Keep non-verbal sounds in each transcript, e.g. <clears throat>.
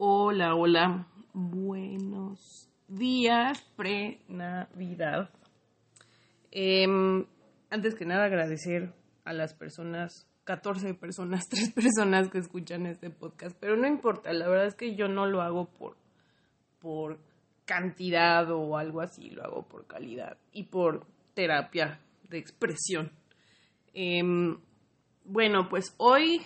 Hola, hola. Buenos días, pre-Navidad. Em, antes que nada, agradecer a las personas, 14 personas, <laughs> 3 personas que escuchan este podcast, pero no importa, la verdad es que yo no lo hago por, por cantidad o algo así, lo hago por calidad y por terapia de expresión. Em, bueno, pues hoy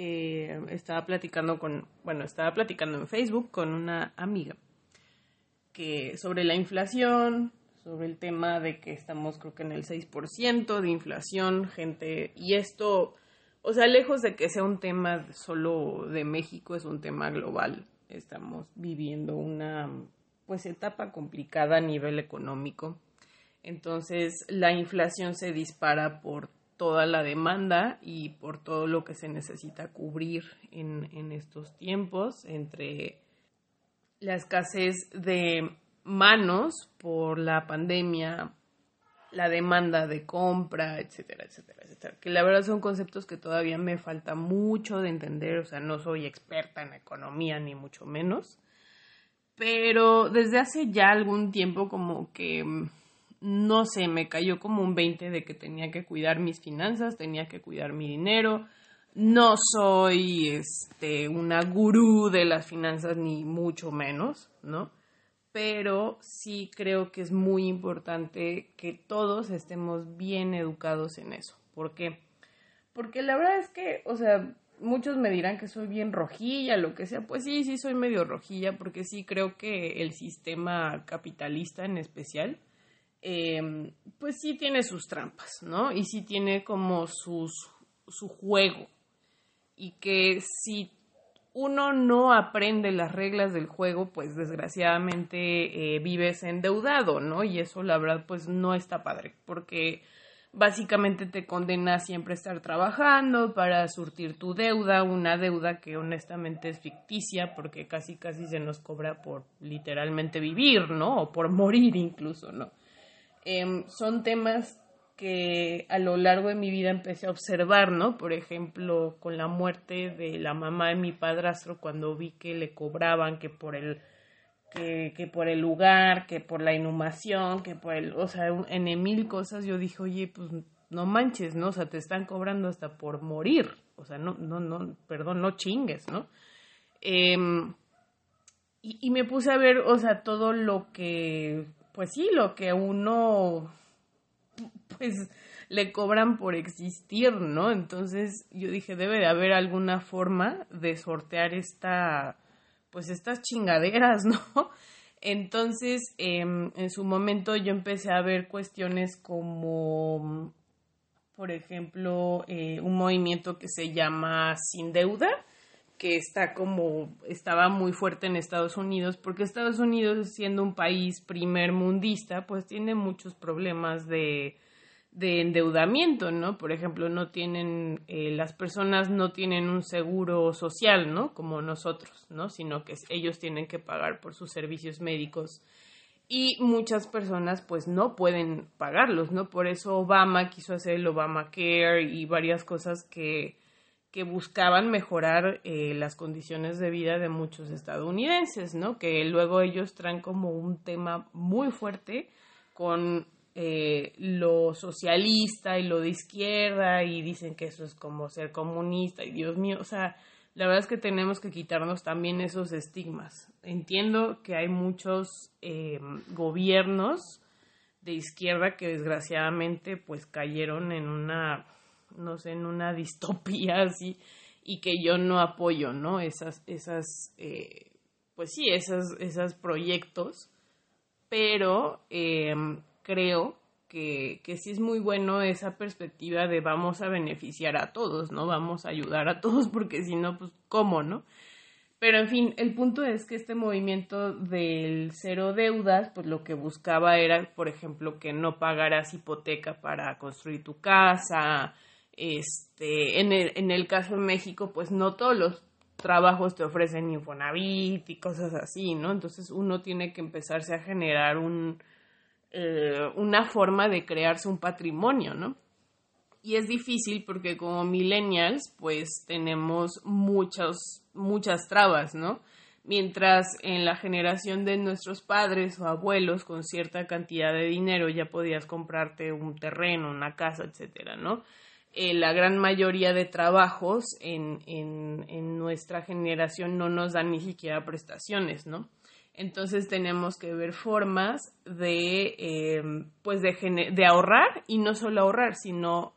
eh, estaba platicando con, bueno, estaba platicando en Facebook con una amiga que sobre la inflación, sobre el tema de que estamos creo que en el 6% de inflación, gente, y esto, o sea, lejos de que sea un tema solo de México, es un tema global. Estamos viviendo una pues etapa complicada a nivel económico. Entonces, la inflación se dispara por toda la demanda y por todo lo que se necesita cubrir en, en estos tiempos, entre la escasez de manos por la pandemia, la demanda de compra, etcétera, etcétera, etcétera. Que la verdad son conceptos que todavía me falta mucho de entender, o sea, no soy experta en economía ni mucho menos, pero desde hace ya algún tiempo como que no sé, me cayó como un 20 de que tenía que cuidar mis finanzas, tenía que cuidar mi dinero. No soy este una gurú de las finanzas ni mucho menos, ¿no? Pero sí creo que es muy importante que todos estemos bien educados en eso. ¿Por qué? Porque la verdad es que, o sea, muchos me dirán que soy bien rojilla, lo que sea. Pues sí, sí soy medio rojilla porque sí creo que el sistema capitalista en especial Em, pues sí tiene sus trampas, ¿no? Y sí tiene como sus, su juego. Y que si uno no aprende las reglas del juego, pues desgraciadamente eh, vives endeudado, ¿no? Y eso la verdad pues no está padre, porque básicamente te condena a siempre estar trabajando para surtir tu deuda, una deuda que honestamente es ficticia porque casi casi se nos cobra por literalmente vivir, ¿no? O por morir incluso, ¿no? Em, son temas que a lo largo de mi vida empecé a observar, ¿no? Por ejemplo, con la muerte de la mamá de mi padrastro, cuando vi que le cobraban que por el que, que por el lugar, que por la inhumación, que por el, o sea, en mil cosas, yo dije, oye, pues no manches, ¿no? O sea, te están cobrando hasta por morir. O sea, no, no, no, perdón, no chingues, ¿no? Em, y, y me puse a ver, o sea, todo lo que pues sí, lo que uno, <laughs> pues le cobran por existir, ¿no? Entonces yo dije, debe de haber alguna forma de sortear esta, pues estas chingaderas, <laughs> ¿no? Entonces, em, en su momento yo empecé a ver cuestiones como, por ejemplo, eh, un movimiento que se llama Sin Deuda, que está como estaba muy fuerte en Estados Unidos, porque Estados Unidos, siendo un país primer mundista, pues tiene muchos problemas de, de endeudamiento, ¿no? Por ejemplo, no tienen, eh, las personas no tienen un seguro social, ¿no? Como nosotros, ¿no? Sino que ellos tienen que pagar por sus servicios médicos y muchas personas pues no pueden pagarlos, ¿no? Por eso Obama quiso hacer el Obamacare y varias cosas que que buscaban mejorar eh, las condiciones de vida de muchos estadounidenses, ¿no? Que luego ellos traen como un tema muy fuerte con eh, lo socialista y lo de izquierda y dicen que eso es como ser comunista y Dios mío, o sea, la verdad es que tenemos que quitarnos también esos estigmas. Entiendo que hay muchos eh, gobiernos de izquierda que desgraciadamente pues cayeron en una no sé, en una <laughs> distopía así y que yo no apoyo, ¿no? Esas, esas, eh, pues sí, esos, esos proyectos, pero em, creo que, que sí es muy bueno esa perspectiva de vamos a beneficiar a todos, ¿no? Vamos a ayudar a todos <laughs> porque si no, pues, ¿cómo, no? Pero en fin, el punto es que este movimiento del cero deudas, pues lo que buscaba era, por ejemplo, que no pagaras hipoteca para construir tu casa, este, en el, en el caso de México, pues no todos los trabajos te ofrecen Infonavit y cosas así, ¿no? Entonces uno tiene que empezarse a generar un, eh, una forma de crearse un patrimonio, ¿no? Y es difícil porque como millennials, pues tenemos muchas, muchas trabas, ¿no? Mientras en la generación de nuestros padres o abuelos con cierta cantidad de dinero ya podías comprarte un terreno, una casa, etcétera, ¿no? Eh, la gran mayoría de trabajos en, en, nuestra generación no nos dan ni siquiera prestaciones, ¿no? Entonces tenemos que ver formas de, eh, pues de, ahorrar y no solo ahorrar, sino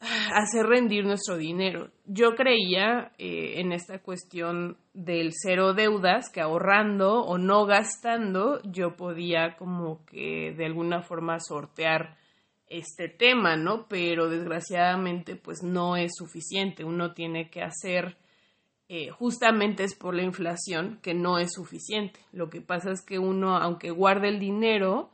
hacer rendir nuestro dinero. Yo creía eh, en esta cuestión del cero deudas, que ahorrando o no gastando, yo podía como que de alguna forma sortear este tema, ¿no? Pero desgraciadamente pues no es suficiente. Uno tiene que hacer, eh, justamente es por la inflación que no es suficiente. Lo que pasa es que uno, aunque guarde el dinero,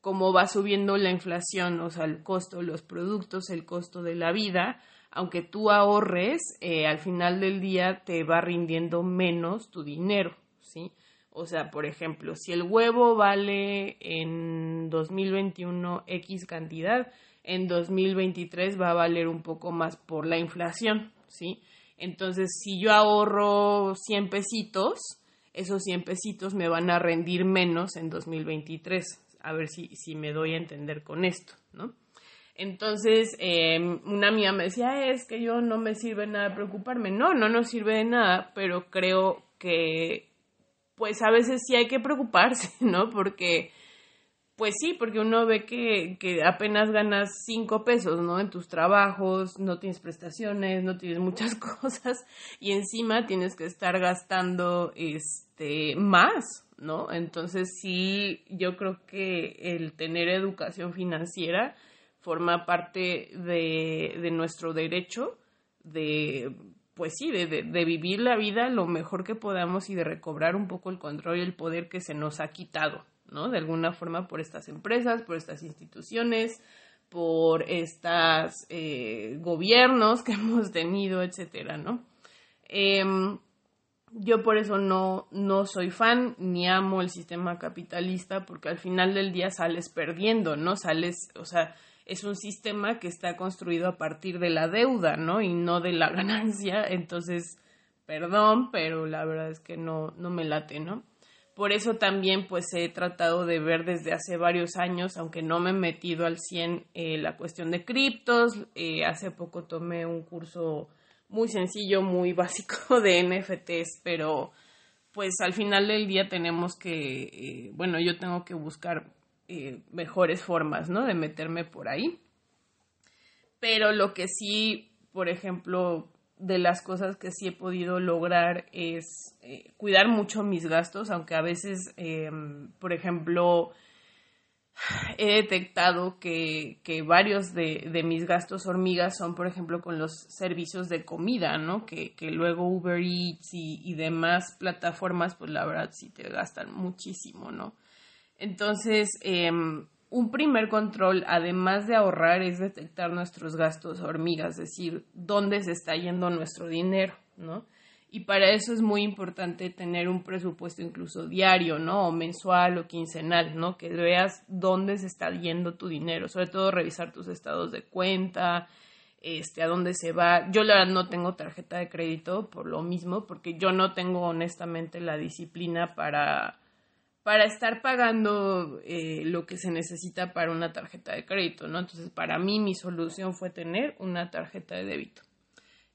como va subiendo la inflación, o sea, el costo de los productos, el costo de la vida, aunque tú ahorres, eh, al final del día te va rindiendo menos tu dinero, ¿sí? O sea, por ejemplo, si el huevo vale en 2021 X cantidad, en 2023 va a valer un poco más por la inflación, ¿sí? Entonces, si yo ahorro 100 pesitos, esos 100 pesitos me van a rendir menos en 2023. A ver si, si me doy a entender con esto, ¿no? Entonces, em, una amiga me decía, es que yo no me sirve nada preocuparme. No, no nos sirve de nada, pero creo que pues a veces sí hay que preocuparse, <laughs> ¿no? Porque, pues sí, porque uno ve que, que apenas ganas cinco pesos, ¿no? En tus trabajos, no tienes prestaciones, no tienes muchas <laughs> cosas y encima tienes que estar gastando, este, más, ¿no? Entonces sí, yo creo que el tener educación financiera forma parte de, de nuestro derecho de pues sí, de, de, vivir la vida lo mejor que podamos y de recobrar un poco el control y el poder que se nos ha quitado, ¿no? De alguna forma por estas empresas, por estas instituciones, por estos eh, gobiernos que <laughs> hemos tenido, etcétera, ¿no? Em, yo por eso no, no soy fan ni amo el sistema capitalista porque al final del día sales perdiendo, ¿no? Sales, o sea, es un sistema que está construido a partir de la deuda, ¿no? Y no de la <laughs> ganancia. Entonces, perdón, pero la verdad es que no, no me late, ¿no? Por eso también pues he tratado de ver desde hace varios años, aunque no me he metido al 100 eh, la cuestión de criptos. Eh, hace poco tomé un curso muy sencillo, muy <laughs> básico de NFTs, pero pues al final del día tenemos que, eh, bueno, yo tengo que buscar mejores formas, ¿no? De meterme por ahí. Pero lo que sí, por ejemplo, de las cosas que sí he podido lograr es eh, cuidar mucho mis gastos, aunque a veces, em, por ejemplo, he detectado que, que varios de, de, mis gastos hormigas son, por ejemplo, con los servicios de comida, ¿no? Que, que luego Uber Eats y, y, demás plataformas, pues la verdad sí te gastan muchísimo, ¿no? Entonces, em, un primer control, además de ahorrar, es detectar nuestros gastos hormigas, es decir, dónde se está yendo nuestro dinero, ¿no? Y para eso es muy importante tener un presupuesto incluso diario, ¿no? O mensual o quincenal, ¿no? Que veas dónde se está yendo tu dinero, sobre todo revisar tus estados de cuenta, este, a dónde se va. Yo la verdad no tengo tarjeta de crédito por lo mismo, porque yo no tengo honestamente la disciplina para para estar pagando eh, lo que se necesita para una tarjeta de crédito, ¿no? Entonces, para mí mi solución fue tener una tarjeta de débito.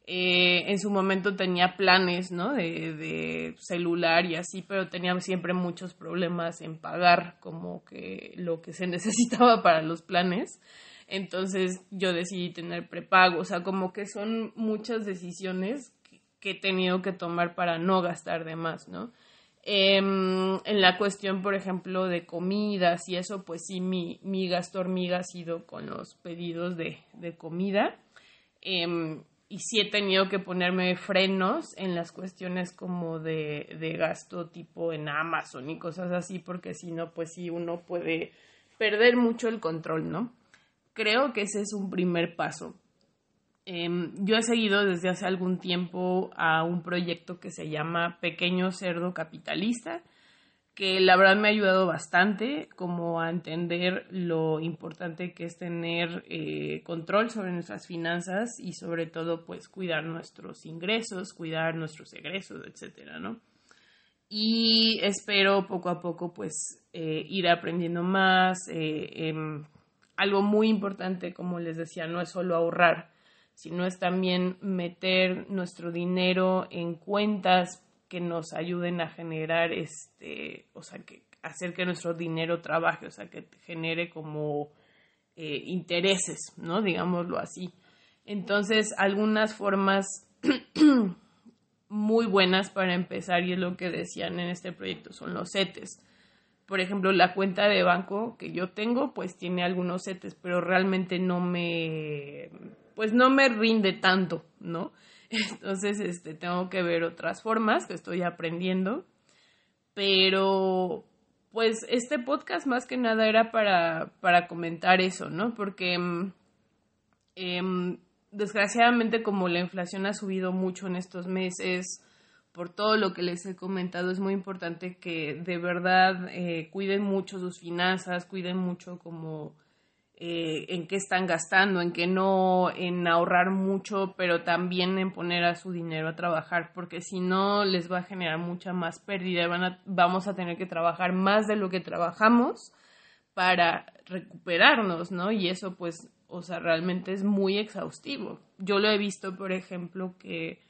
Eh, en su momento tenía planes, ¿no? De, de, celular y así, pero tenía siempre muchos problemas en pagar como que lo que se <laughs> necesitaba para los planes. Entonces yo decidí tener prepago, o sea, como que son muchas decisiones que he tenido que tomar para no gastar de más, ¿no? Em, en la cuestión, por ejemplo, de comidas y eso, pues sí, mi, mi gasto hormiga ha sido con los pedidos de, de comida. Em, y sí he tenido que ponerme frenos en las cuestiones como de, de gasto tipo en Amazon y cosas así, porque si no, pues sí, uno puede perder mucho el control, ¿no? Creo que ese es un primer paso. Em, yo he seguido desde hace algún tiempo a un proyecto que se llama Pequeño Cerdo Capitalista, que la verdad me ha ayudado bastante como a entender lo importante que es tener eh, control sobre nuestras finanzas y sobre todo pues cuidar nuestros ingresos, cuidar nuestros egresos, etcétera, ¿no? y espero poco a poco pues eh, ir aprendiendo más. Eh, em, algo muy importante, como les decía, no es solo ahorrar, sino es también meter nuestro dinero en cuentas que nos ayuden a generar este, o sea, que hacer que nuestro dinero trabaje, o sea, que genere como eh, intereses, ¿no? Digámoslo así. Entonces, algunas formas <clears throat> muy buenas para empezar, y es lo que decían en este proyecto, son los CETES. Por ejemplo, la cuenta de banco que yo tengo, pues tiene algunos CETES, pero realmente no me, pues no me rinde tanto, ¿no? <laughs> Entonces, este, tengo que ver otras formas que estoy aprendiendo, pero pues este podcast más que nada era para, para comentar eso, ¿no? Porque eh, desgraciadamente como la inflación ha subido mucho en estos meses, por todo lo que les he comentado, es muy importante que de verdad eh, cuiden mucho sus finanzas, cuiden mucho como eh, en qué están gastando, en qué no, en ahorrar mucho, pero también en poner a su dinero a trabajar, porque si no les va a generar mucha más pérdida, van a, vamos a tener que trabajar más de lo que trabajamos para recuperarnos, ¿no? Y eso pues o sea, realmente es muy exhaustivo. Yo lo he visto, por ejemplo, que,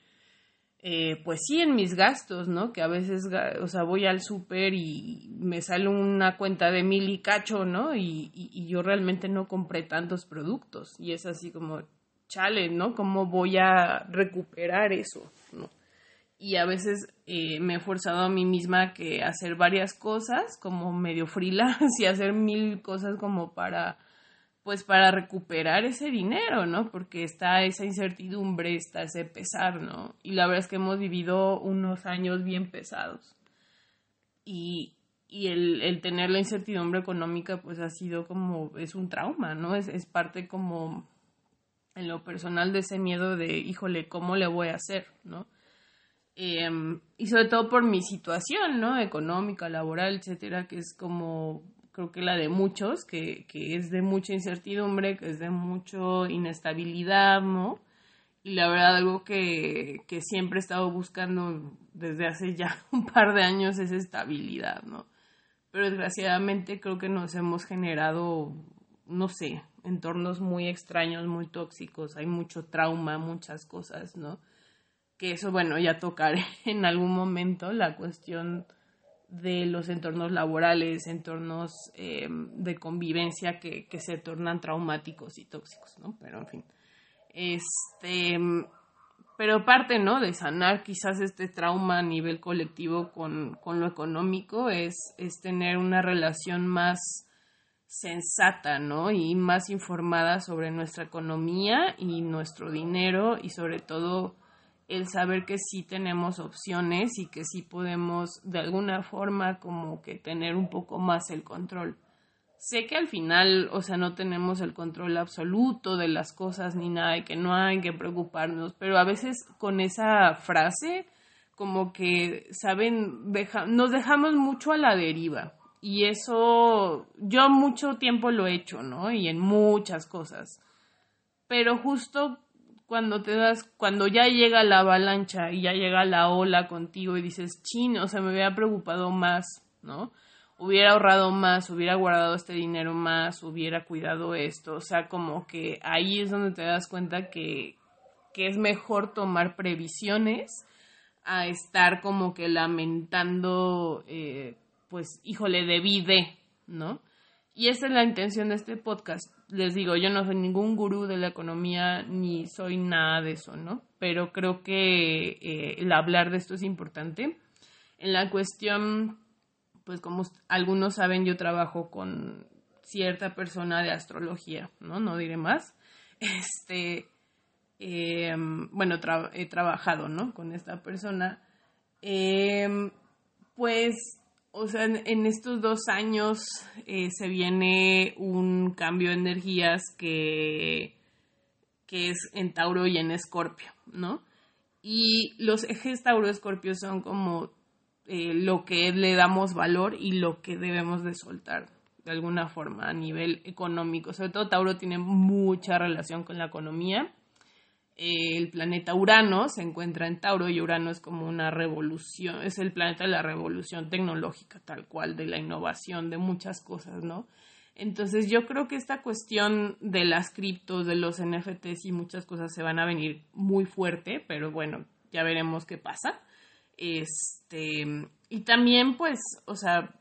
eh, pues sí, en mis gastos, ¿no? Que a veces, o sea, voy al súper y me sale una cuenta de mil y cacho, ¿no? Y, y, yo realmente no compré tantos productos. Y es así como, chale, ¿no? ¿Cómo voy a recuperar eso, ¿no? Y a veces eh, me he forzado a mí misma que hacer varias cosas, como medio freelance <laughs> y hacer mil cosas como para pues para recuperar ese dinero, ¿no? Porque está esa incertidumbre, está ese pesar, ¿no? Y la verdad es que hemos vivido unos años bien pesados. Y, y el, el, tener la incertidumbre económica, pues ha sido como, es un trauma, ¿no? Es, es parte como, en lo personal, de ese miedo de, híjole, ¿cómo le voy a hacer, ¿no? Em, y sobre todo por mi situación, ¿no? Económica, laboral, etcétera, que es como, creo que la de muchos, que, que es de mucha incertidumbre, que es de mucha inestabilidad, ¿no? Y la verdad, algo que, que siempre he estado buscando desde hace ya <laughs> un par de años es estabilidad, ¿no? Pero desgraciadamente creo que nos hemos generado, no sé, entornos muy extraños, muy tóxicos, hay mucho trauma, muchas cosas, ¿no? Que eso, bueno, ya tocaré <laughs> en algún momento la cuestión de los entornos laborales, entornos eh, de convivencia que, que, se tornan traumáticos y tóxicos, ¿no? Pero en fin. Este, pero parte, ¿no? De sanar quizás este trauma a nivel colectivo con, con lo económico es, es tener una relación más sensata, ¿no? Y más informada sobre nuestra economía y nuestro dinero y sobre todo el saber que sí tenemos opciones y que sí podemos de alguna forma como que tener un poco más el control. Sé que al final, o sea, no tenemos el control absoluto de las cosas ni nada y que no hay que preocuparnos, pero a veces con esa frase como que, saben, nos dejamos mucho a la deriva. Y eso yo mucho tiempo lo he hecho, ¿no? Y en muchas cosas. Pero justo cuando te das, cuando ya llega la avalancha y ya llega la ola contigo y dices, chino, o sea, me hubiera preocupado más, ¿no? Hubiera ahorrado más, hubiera guardado este dinero más, hubiera cuidado esto, o sea, como que ahí es donde te das cuenta que, que es mejor tomar previsiones a estar como que lamentando, eh, pues, híjole, debí de, ¿no? Y esa es la intención de este podcast. Les digo, yo no soy ningún gurú de la economía ni soy nada de eso, ¿no? Pero creo que eh, el hablar de esto es importante. En la cuestión, pues como algunos saben, yo trabajo con cierta persona de astrología, ¿no? No diré más. Este, em, bueno, he trabajado, ¿no? Con esta persona. Em, pues o sea, en, estos dos años eh, se viene un cambio de energías que, que es en Tauro y en Escorpio, ¿no? Y los ejes Tauro-Escorpio son como eh, lo que le damos valor y lo que debemos de soltar de alguna forma a nivel económico. Sobre todo Tauro tiene mucha relación con la economía. El planeta Urano se encuentra en Tauro y Urano es como una revolución, es el planeta de la revolución tecnológica, tal cual, de la innovación, de muchas cosas, ¿no? Entonces yo creo que esta cuestión de las criptos, de los NFTs y muchas cosas se van a venir muy fuerte, pero bueno, ya veremos qué pasa. Este, y también pues, o sea,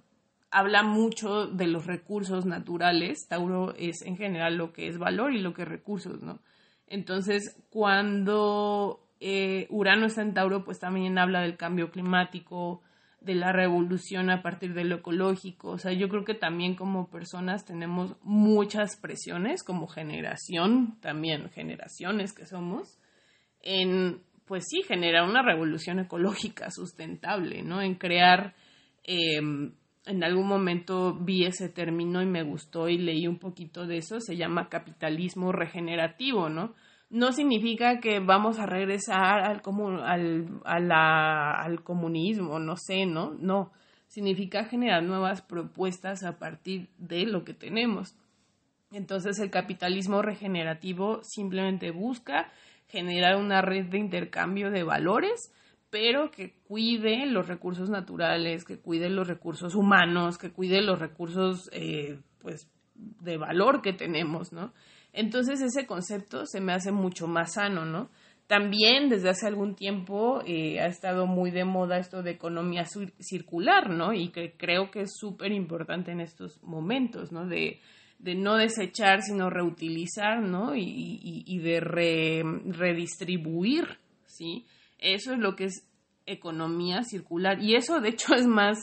habla mucho de los recursos naturales. Tauro es en general lo que es valor y lo que es recursos, ¿no? Entonces, cuando eh, Urano está en pues también habla del cambio climático, de la revolución a partir de lo ecológico. O sea, yo creo que también como personas tenemos muchas presiones, como generación, también generaciones que somos, en, pues sí, generar una revolución ecológica sustentable, ¿no? En crear, em, en algún momento vi ese término y me gustó y leí un poquito de eso, se llama capitalismo regenerativo, ¿no? no significa que vamos a regresar al, al, al comunismo, no sé, ¿no? No, significa generar nuevas propuestas a partir de lo que tenemos. Entonces el capitalismo regenerativo simplemente busca generar una red de intercambio de valores, pero que cuide los recursos naturales, que cuide los recursos humanos, que cuide los recursos eh, pues, de valor que tenemos, ¿no? Entonces ese concepto se me hace mucho más sano, ¿no? También desde hace algún tiempo eh, ha estado muy de moda esto de economía circular, ¿no? Y que creo que es súper importante en estos momentos, ¿no? De, de, no desechar, sino reutilizar, ¿no? Y, de redistribuir, ¿sí? Eso es lo que es economía circular. Y eso, de hecho, <laughs> es más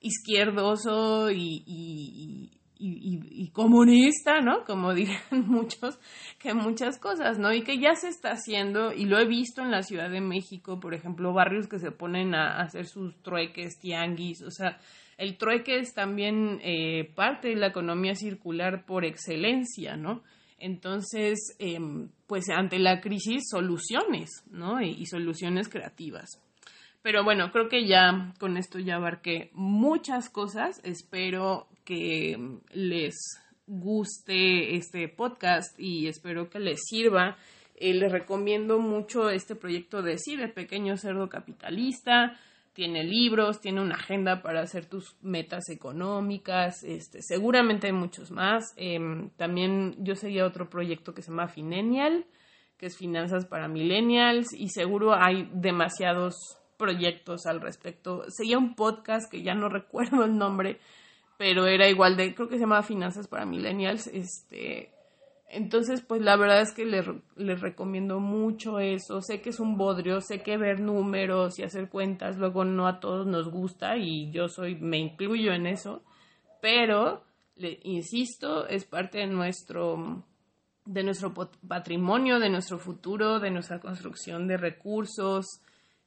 izquierdoso y, y, comunista, ¿no? Como <laughs> dirían muchos, que muchas cosas, ¿no? Y que ya se está haciendo, y lo he visto en la Ciudad de México, por ejemplo, barrios que se ponen a, hacer sus trueques, tianguis, o sea, el trueque es también eh, parte de la economía circular por excelencia, ¿no? Entonces, em, pues ante la crisis, soluciones, ¿no? y soluciones creativas. Pero bueno, creo que ya con esto ya abarqué muchas cosas. Espero que les guste este podcast y espero que les sirva. Eh, les recomiendo mucho este proyecto de sí, de Pequeño Cerdo Capitalista. Tiene libros, tiene una agenda para hacer tus metas económicas. Este, seguramente hay muchos más. Em, también yo seguía otro proyecto que se llama Finenial, que es Finanzas para Millennials. Y seguro hay demasiados proyectos al respecto. Seguía un podcast que ya no <laughs> recuerdo el nombre, pero era igual de, creo que se llamaba Finanzas para Millennials. Este, entonces, pues la verdad es que les, les recomiendo mucho eso. Sé que es un bodrio, sé que ver números y hacer cuentas luego no a todos nos gusta y yo soy, me incluyo en eso, pero, le insisto, es parte de nuestro de nuestro patrimonio, de nuestro futuro, de nuestra construcción de recursos,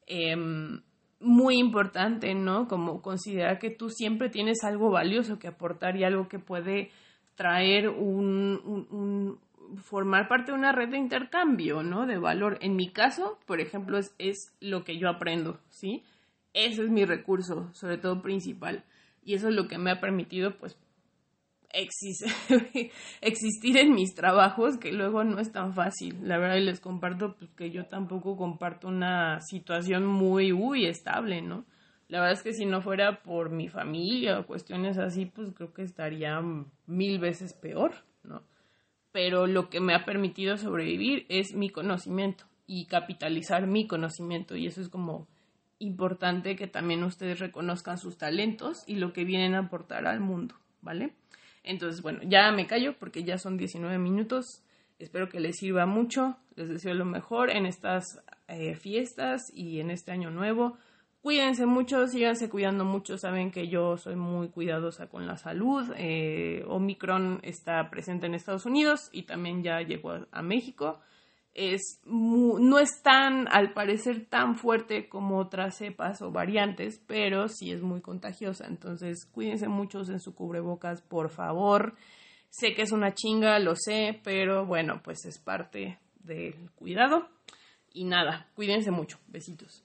Em, muy importante, ¿no? Como considerar que tú siempre tienes algo valioso que aportar y algo que puede traer un, formar parte de una red de intercambio, ¿no? De valor. En mi caso, por ejemplo, es, lo que yo aprendo, ¿sí? Ese es mi recurso, sobre todo principal. Y eso es lo que me ha permitido, pues, <laughs> existir en mis trabajos, que luego no es tan fácil. La verdad, y les comparto pues, que yo tampoco comparto una situación muy, uy, estable, ¿no? La verdad es que si no fuera por mi familia o cuestiones así, pues creo que estaría mil veces peor, ¿no? Pero lo que me ha permitido sobrevivir es mi conocimiento y capitalizar mi conocimiento y eso es como importante que también ustedes reconozcan sus talentos y lo que vienen a aportar al mundo, ¿vale? Entonces, bueno, ya me callo porque ya son 19 minutos. Espero que les sirva mucho. Les deseo lo mejor en estas eh, fiestas y en este año nuevo. Cuídense mucho, síganse cuidando mucho. Saben que yo soy muy cuidadosa con la salud. Eh, Omicron está presente en Estados Unidos y también ya llegó a México es no es tan, al parecer, tan fuerte como otras cepas o variantes, pero sí es muy contagiosa. Entonces, cuídense muchos en su cubrebocas, por favor. Sé que es una chinga, lo sé, pero bueno, pues es parte del cuidado. Y nada, cuídense mucho. Besitos.